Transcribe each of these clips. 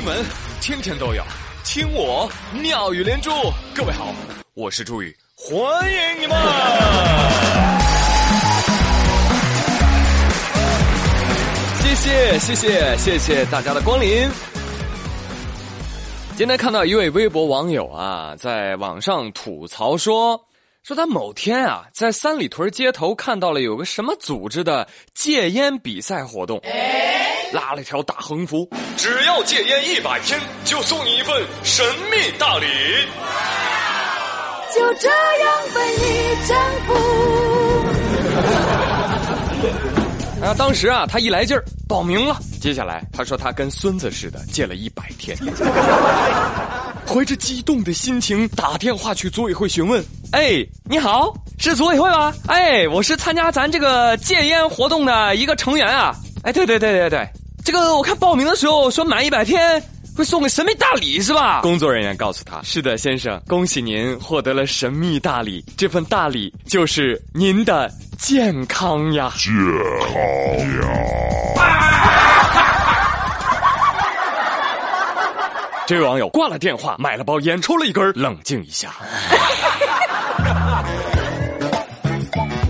新闻天天都有，听我妙语连珠。各位好，我是朱宇，欢迎你们！谢谢谢谢谢谢大家的光临。今天看到一位微博网友啊，在网上吐槽说，说他某天啊，在三里屯街头看到了有个什么组织的戒烟比赛活动。拉了一条大横幅，只要戒烟一百天，就送你一份神秘大礼。就这样被你征服。啊，当时啊，他一来劲儿报名了。接下来他说他跟孙子似的戒了一百天，怀着激动的心情打电话去组委会询问。哎，你好，是组委会吗？哎，我是参加咱这个戒烟活动的一个成员啊。哎，对对对对对。这个我看报名的时候说满一百天会送个神秘大礼是吧？工作人员告诉他：“是的，先生，恭喜您获得了神秘大礼，这份大礼就是您的健康呀！”健康呀！这位网友挂了电话，买了包烟，抽了一根，冷静一下。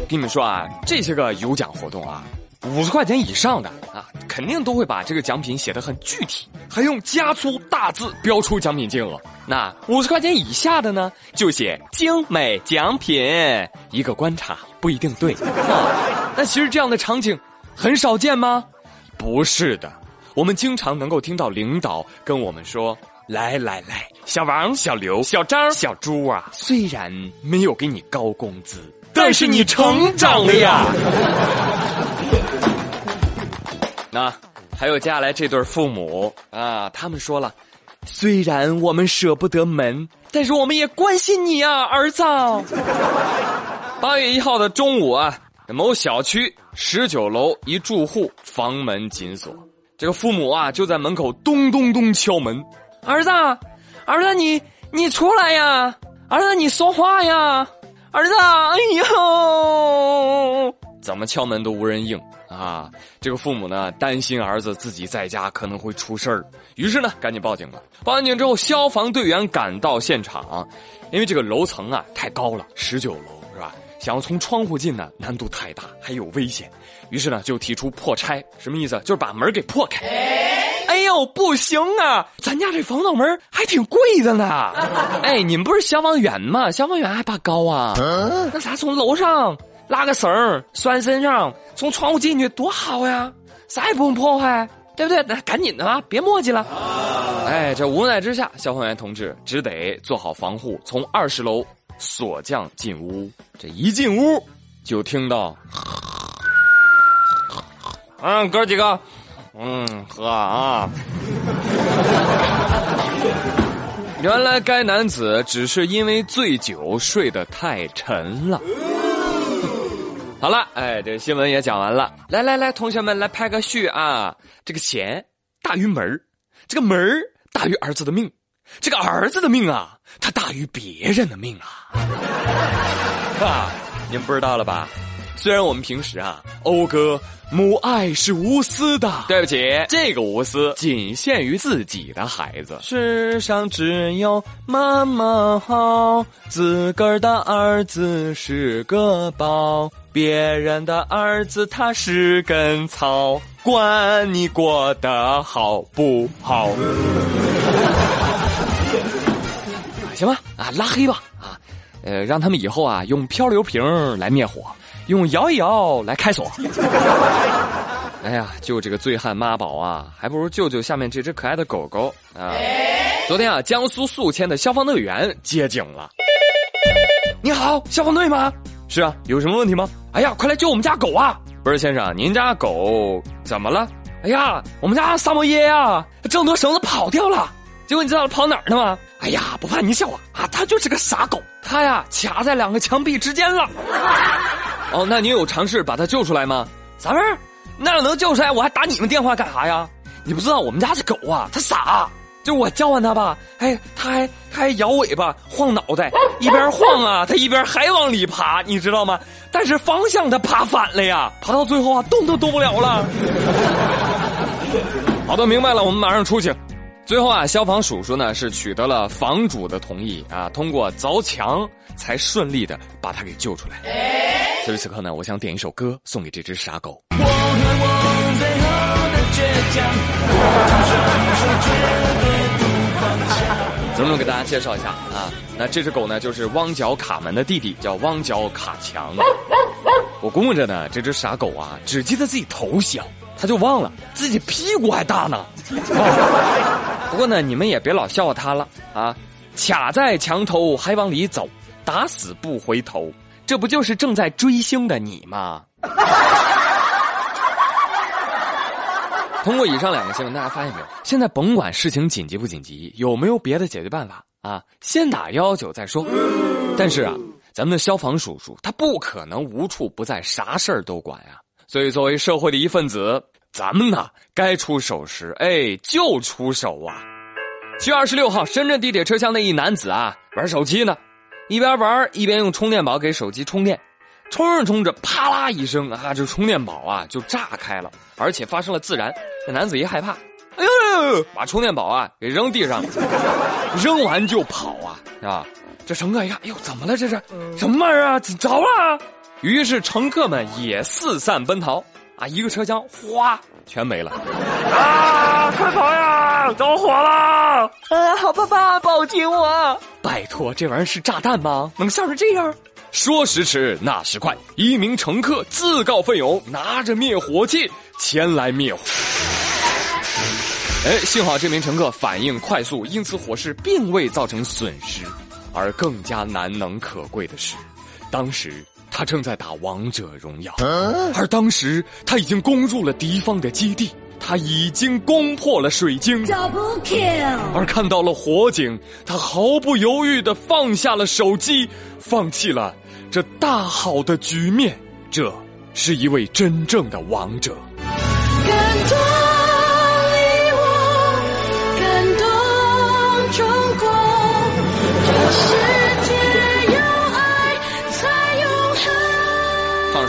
跟你们说啊，这些个有奖活动啊。五十块钱以上的啊，肯定都会把这个奖品写的很具体，还用加粗大字标出奖品金额。那五十块钱以下的呢，就写精美奖品。一个观察不一定对。那其实这样的场景很少见吗？不是的，我们经常能够听到领导跟我们说：“来来来，小王、小刘、小张、小朱啊，虽然没有给你高工资，但是你成长了呀。”那还有接下来这对父母啊，他们说了，虽然我们舍不得门，但是我们也关心你啊，儿子。八月一号的中午啊，某小区十九楼一住户房门紧锁，这个父母啊就在门口咚咚咚敲门，儿子，儿子你你出来呀，儿子你说话呀，儿子，哎呦，怎么敲门都无人应。啊，这个父母呢担心儿子自己在家可能会出事儿，于是呢赶紧报警了。报完警之后，消防队员赶到现场，因为这个楼层啊太高了，十九楼是吧？想要从窗户进呢难度太大，还有危险，于是呢就提出破拆，什么意思？就是把门给破开。哎呦，不行啊，咱家这防盗门还挺贵的呢。哎，你们不是消防员吗？消防员还怕高啊？那咱从楼上。拉个绳儿拴身上，从窗户进去多好呀！啥也不用破坏，对不对？那赶紧的吧，别磨叽了。哎，这无奈之下，消防员同志只得做好防护，从二十楼锁匠进屋。这一进屋，就听到，嗯，哥几个，嗯，喝啊。原来该男子只是因为醉酒睡得太沉了。好了，哎，这新闻也讲完了。来来来，同学们来拍个序啊！这个钱大于门这个门大于儿子的命，这个儿子的命啊，他大于别人的命啊！啊，您不知道了吧？虽然我们平时啊，讴歌母爱是无私的，对不起，这个无私仅限于自己的孩子。世上只有妈妈好，自个儿的儿子是个宝。别人的儿子他是根草，管你过得好不好？行吧，啊，拉黑吧，啊，呃，让他们以后啊用漂流瓶来灭火，用摇一摇来开锁。哎呀，救这个醉汉妈宝啊，还不如救救下面这只可爱的狗狗啊！昨天啊，江苏宿迁的消防队员接警了。你好，消防队吗？是啊，有什么问题吗？哎呀，快来救我们家狗啊！不是先生，您家狗怎么了？哎呀，我们家萨摩耶啊，挣脱绳子跑掉了。结果你知道跑哪儿了吗？哎呀，不怕你笑啊！啊，它就是个傻狗，它呀卡在两个墙壁之间了。哦，那你有尝试把它救出来吗？啥味儿？那要能救出来，我还打你们电话干啥呀？你不知道我们家这狗啊，它傻。就我叫唤它吧，哎，它还它还摇尾巴、晃脑袋，一边晃啊，它一边还往里爬，你知道吗？但是方向它爬反了呀，爬到最后啊，动都动不了了。好的，明白了，我们马上出去。最后啊，消防叔叔呢是取得了房主的同意啊，通过凿墙才顺利的把他给救出来。此时此刻呢，我想点一首歌送给这只傻狗。我和我最后的倔强，给大家介绍一下啊，那这只狗呢就是汪角卡门的弟弟，叫汪角卡强。我估摸着呢，这只傻狗啊，只记得自己头小。他就忘了自己屁股还大呢。不过呢，你们也别老笑话他了啊！卡在墙头还往里走，打死不回头，这不就是正在追星的你吗？通过以上两个新闻，大家发现没有？现在甭管事情紧急不紧急，有没有别的解决办法啊？先打幺幺九再说。但是啊，咱们的消防叔叔他不可能无处不在，啥事儿都管呀。所以作为社会的一份子。咱们呢，该出手时，哎，就出手啊！七月二十六号，深圳地铁车厢内一男子啊，玩手机呢，一边玩一边用充电宝给手机充电，充着充着，啪啦一声啊，这充电宝啊就炸开了，而且发生了自燃。这男子一害怕，哎呦，把充电宝啊给扔地上，扔完就跑啊，啊！这乘客一看，哎呦，怎么了？这是什么玩意儿啊？着了！于是乘客们也四散奔逃。啊！一个车厢哗全没了！啊！快跑呀！着火了！啊！好爸爸，抱紧我！拜托，这玩意儿是炸弹吗？能吓成这样？说时迟，那时快，一名乘客自告奋勇，拿着灭火器前来灭火。哎，幸好这名乘客反应快速，因此火势并未造成损失。而更加难能可贵的是，当时。他正在打王者荣耀，而当时他已经攻入了敌方的基地，他已经攻破了水晶，而看到了火警，他毫不犹豫地放下了手机，放弃了这大好的局面。这是一位真正的王者。感动你我，感动中国，这是。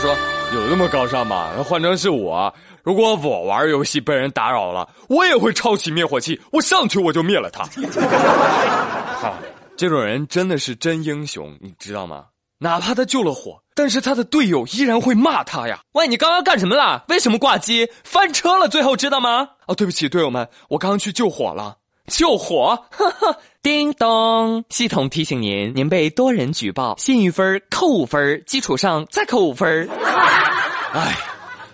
说有那么高尚吗？换成是我，如果我玩游戏被人打扰了，我也会抄起灭火器，我上去我就灭了他。哈，这种人真的是真英雄，你知道吗？哪怕他救了火，但是他的队友依然会骂他呀。喂，你刚刚干什么了？为什么挂机？翻车了？最后知道吗？哦，对不起，队友们，我刚刚去救火了。救火！呵呵，叮咚，系统提醒您，您被多人举报，信誉分扣五分，基础上再扣五分。哎，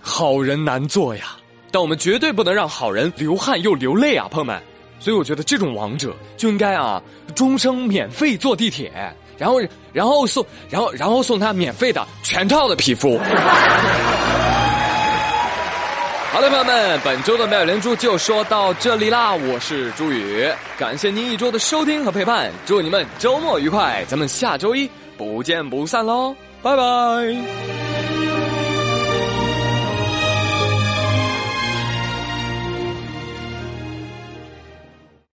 好人难做呀！但我们绝对不能让好人流汗又流泪啊，朋友们。所以我觉得这种王者就应该啊，终生免费坐地铁，然后然后送，然后然后送他免费的全套的皮肤。好的，朋友们，本周的妙语连珠就说到这里啦！我是朱宇，感谢您一周的收听和陪伴，祝你们周末愉快，咱们下周一不见不散喽，拜拜。